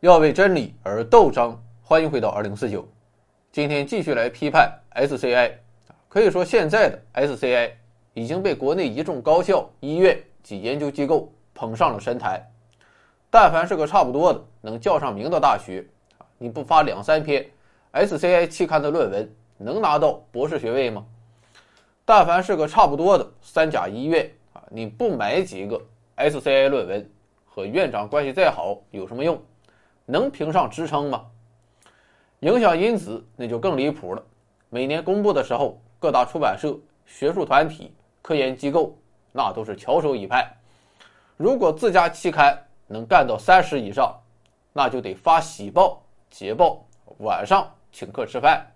要为真理而斗争。欢迎回到二零四九，今天继续来批判 SCI。可以说，现在的 SCI 已经被国内一众高校、医院及研究机构捧上了神坛。但凡是个差不多的能叫上名的大学，你不发两三篇 SCI 期刊的论文，能拿到博士学位吗？但凡是个差不多的三甲医院啊，你不买几个 SCI 论文，和院长关系再好有什么用？能评上职称吗？影响因子那就更离谱了。每年公布的时候，各大出版社、学术团体、科研机构那都是翘首以盼。如果自家期刊能干到三十以上，那就得发喜报、捷报，晚上请客吃饭，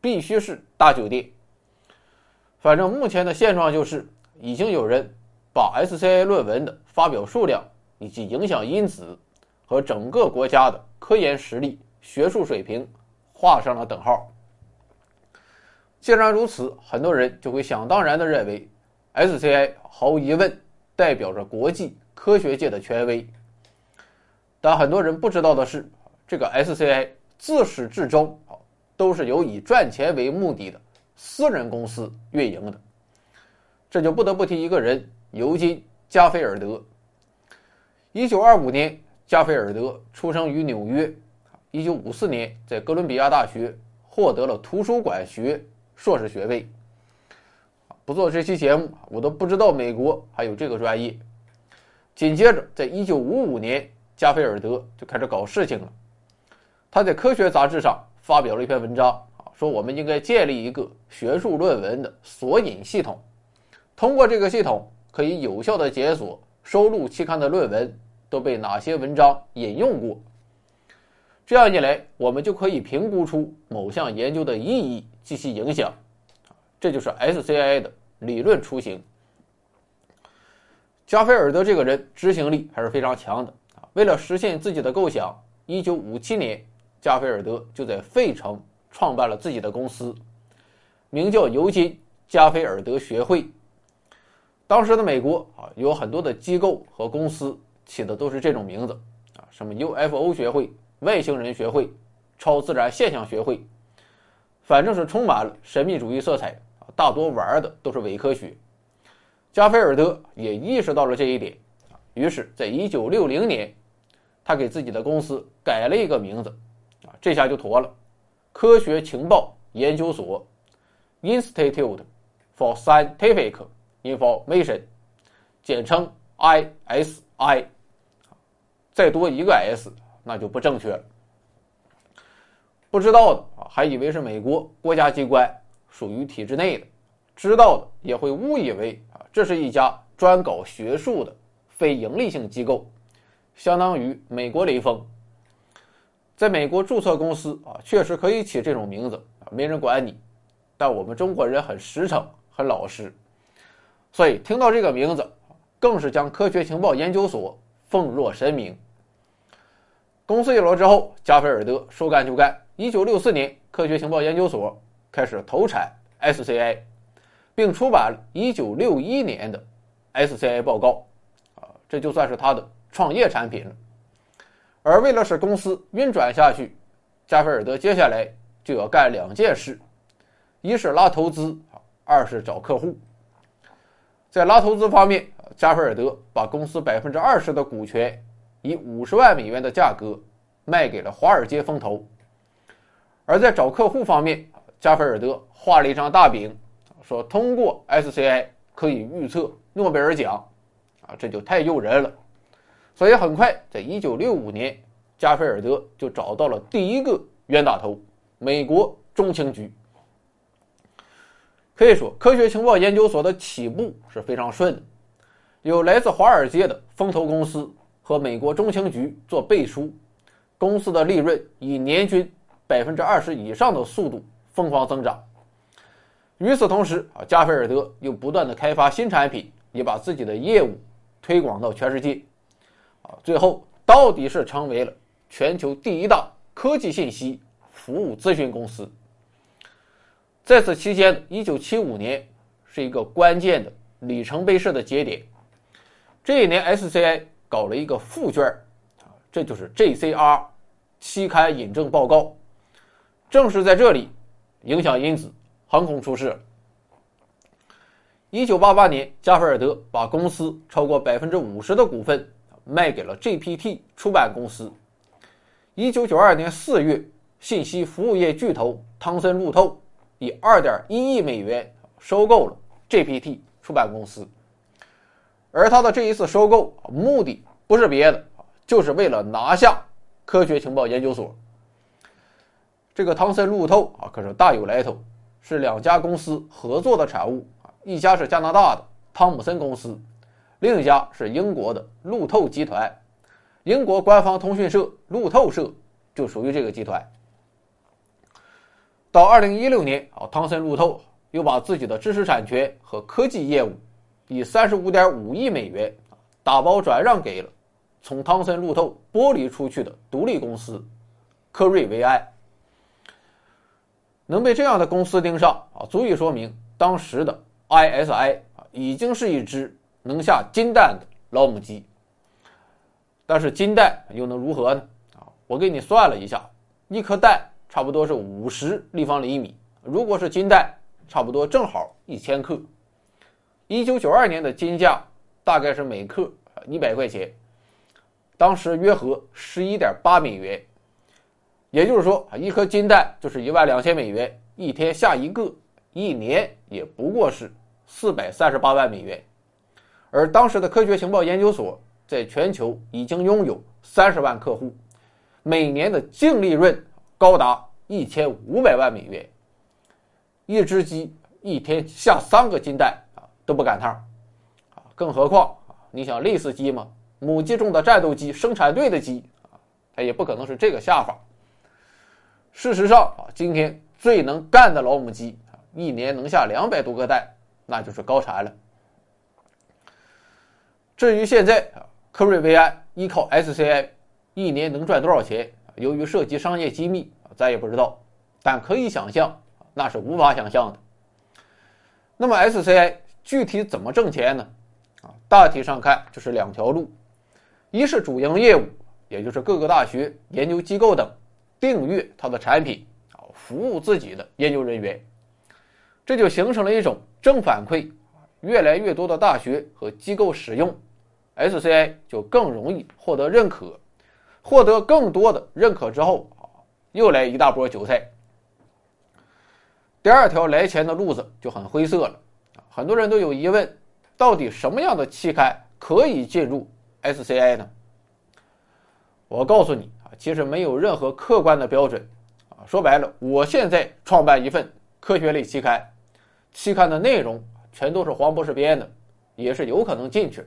必须是大酒店。反正目前的现状就是，已经有人把 SCI 论文的发表数量以及影响因子和整个国家的科研实力、学术水平画上了等号。既然如此，很多人就会想当然地认为，SCI 毫无疑问代表着国际科学界的权威。但很多人不知道的是，这个 SCI 自始至终啊都是由以赚钱为目的的。私人公司运营的，这就不得不提一个人——尤金·加菲尔德。一九二五年，加菲尔德出生于纽约。一九五四年，在哥伦比亚大学获得了图书馆学硕士学位。不做这期节目，我都不知道美国还有这个专业。紧接着，在一九五五年，加菲尔德就开始搞事情了。他在《科学》杂志上发表了一篇文章。说我们应该建立一个学术论文的索引系统，通过这个系统可以有效的检索收录期刊的论文都被哪些文章引用过。这样一来，我们就可以评估出某项研究的意义及其影响。这就是 SCI 的理论雏形。加菲尔德这个人执行力还是非常强的啊！为了实现自己的构想，1957年，加菲尔德就在费城。创办了自己的公司，名叫尤金·加菲尔德学会。当时的美国啊，有很多的机构和公司起的都是这种名字啊，什么 UFO 学会、外星人学会、超自然现象学会，反正是充满了神秘主义色彩啊，大多玩的都是伪科学。加菲尔德也意识到了这一点啊，于是，在1960年，他给自己的公司改了一个名字啊，这下就妥了。科学情报研究所 （Institute for Scientific Information），简称 IS i，。再多一个 S，那就不正确了。不知道的啊，还以为是美国国家机关，属于体制内的；知道的也会误以为啊，这是一家专搞学术的非营利性机构，相当于美国雷锋。在美国注册公司啊，确实可以起这种名字啊，没人管你。但我们中国人很实诚、很老实，所以听到这个名字，更是将科学情报研究所奉若神明。公司有了之后，加菲尔德说干就干。一九六四年，科学情报研究所开始投产 SCI，并出版了一九六一年的 SCI 报告，啊，这就算是他的创业产品了。而为了使公司运转下去，加菲尔德接下来就要干两件事：一是拉投资，二是找客户。在拉投资方面，加菲尔德把公司百分之二十的股权以五十万美元的价格卖给了华尔街风投；而在找客户方面，加菲尔德画了一张大饼，说通过 SCI 可以预测诺贝尔奖，啊，这就太诱人了。所以很快，在一九六五年，加菲尔德就找到了第一个冤大头——美国中情局。可以说，科学情报研究所的起步是非常顺的，有来自华尔街的风投公司和美国中情局做背书，公司的利润以年均百分之二十以上的速度疯狂增长。与此同时，啊，加菲尔德又不断的开发新产品，也把自己的业务推广到全世界。啊，最后到底是成为了全球第一大科技信息服务咨询公司。在此期间，一九七五年是一个关键的里程碑式的节点。这一年，SCI 搞了一个副卷啊，这就是 JCR 期刊引证报告。正是在这里，影响因子横空出世。一九八八年，加菲尔德把公司超过百分之五十的股份卖给了 GPT 出版公司。一九九二年四月，信息服务业巨头汤森路透以二点一亿美元收购了 GPT 出版公司。而他的这一次收购目的不是别的，就是为了拿下科学情报研究所。这个汤森路透啊，可是大有来头，是两家公司合作的产物啊。一家是加拿大的汤姆森公司，另一家是英国的路透集团。英国官方通讯社路透社就属于这个集团。到二零一六年啊，汤森路透又把自己的知识产权和科技业务以三十五点五亿美元打包转让给了从汤森路透剥离出去的独立公司科瑞维埃。能被这样的公司盯上啊，足以说明当时的 ISI 啊已经是一只能下金蛋的老母鸡。但是金蛋又能如何呢？啊，我给你算了一下，一颗蛋差不多是五十立方厘米，如果是金蛋，差不多正好一千克。一九九二年的金价大概是每克一百块钱，当时约合十一点八美元。也就是说，一颗金蛋就是一万两千美元，一天下一个，一年也不过是四百三十八万美元。而当时的科学情报研究所在全球已经拥有三十万客户，每年的净利润高达一千五百万美元。一只鸡一天下三个金蛋都不赶趟，更何况，你想类似鸡吗？母鸡中的战斗机生产队的鸡啊，它也不可能是这个下法。事实上啊，今天最能干的老母鸡啊，一年能下两百多个蛋，那就是高产了。至于现在啊，科瑞维安依靠 SCI 一年能赚多少钱？由于涉及商业机密，咱也不知道，但可以想象，那是无法想象的。那么 SCI 具体怎么挣钱呢？啊，大体上看就是两条路，一是主营业务，也就是各个大学、研究机构等。订阅它的产品啊，服务自己的研究人员，这就形成了一种正反馈。越来越多的大学和机构使用 SCI，就更容易获得认可。获得更多的认可之后啊，又来一大波韭菜。第二条来钱的路子就很灰色了很多人都有疑问：到底什么样的期刊可以进入 SCI 呢？我告诉你啊。其实没有任何客观的标准，啊，说白了，我现在创办一份科学类期刊，期刊的内容全都是黄博士编的，也是有可能进去的。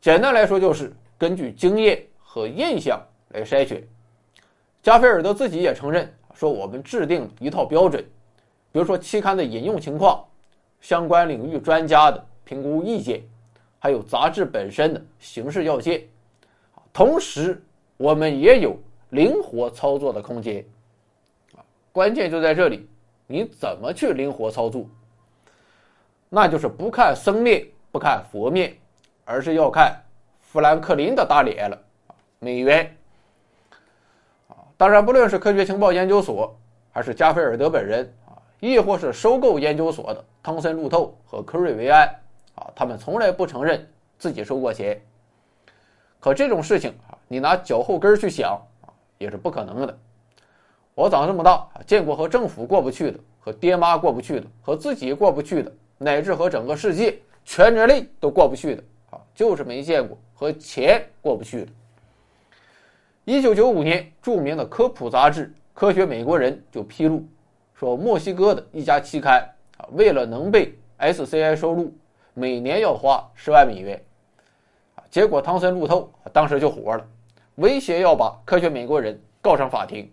简单来说，就是根据经验和印象来筛选。加菲尔德自己也承认，说我们制定一套标准，比如说期刊的引用情况、相关领域专家的评估意见，还有杂志本身的形式要件，同时。我们也有灵活操作的空间，关键就在这里，你怎么去灵活操作？那就是不看僧面，不看佛面，而是要看富兰克林的大脸了，美元。啊，当然，不论是科学情报研究所，还是加菲尔德本人，亦或是收购研究所的汤森路透和科瑞维安，啊，他们从来不承认自己收过钱。可这种事情啊，你拿脚后跟去想啊，也是不可能的。我长这么大啊，见过和政府过不去的，和爹妈过不去的，和自己过不去的，乃至和整个世界、全人类都过不去的啊，就是没见过和钱过不去的。一九九五年，著名的科普杂志《科学美国人》就披露说，墨西哥的一家期刊啊，为了能被 SCI 收录，每年要花十万美元。结果，汤森路透当时就火了，威胁要把科学美国人告上法庭，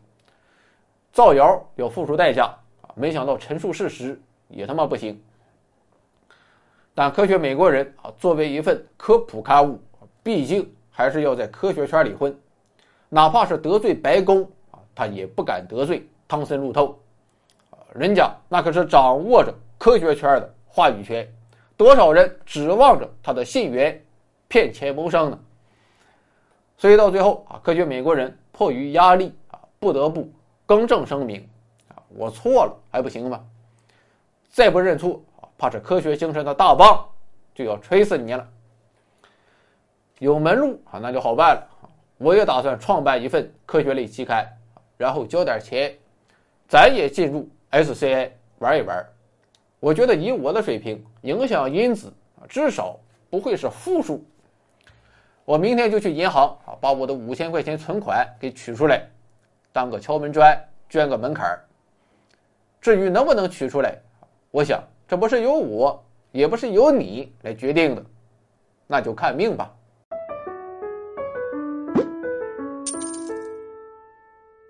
造谣要付出代价啊！没想到陈述事实也他妈不行。但科学美国人啊，作为一份科普刊物，毕竟还是要在科学圈里混，哪怕是得罪白宫啊，他也不敢得罪汤森路透！人家那可是掌握着科学圈的话语权，多少人指望着他的信源。骗钱谋生呢，所以到最后啊，科学美国人迫于压力啊，不得不更正声明啊，我错了还不行吗？再不认错啊，怕是科学精神的大棒就要吹死你了。有门路啊，那就好办了。我也打算创办一份科学类期刊，然后交点钱，咱也进入 SCI 玩一玩。我觉得以我的水平，影响因子，至少不会是负数。我明天就去银行啊，把我的五千块钱存款给取出来，当个敲门砖，捐个门槛儿。至于能不能取出来，我想这不是由我，也不是由你来决定的，那就看命吧。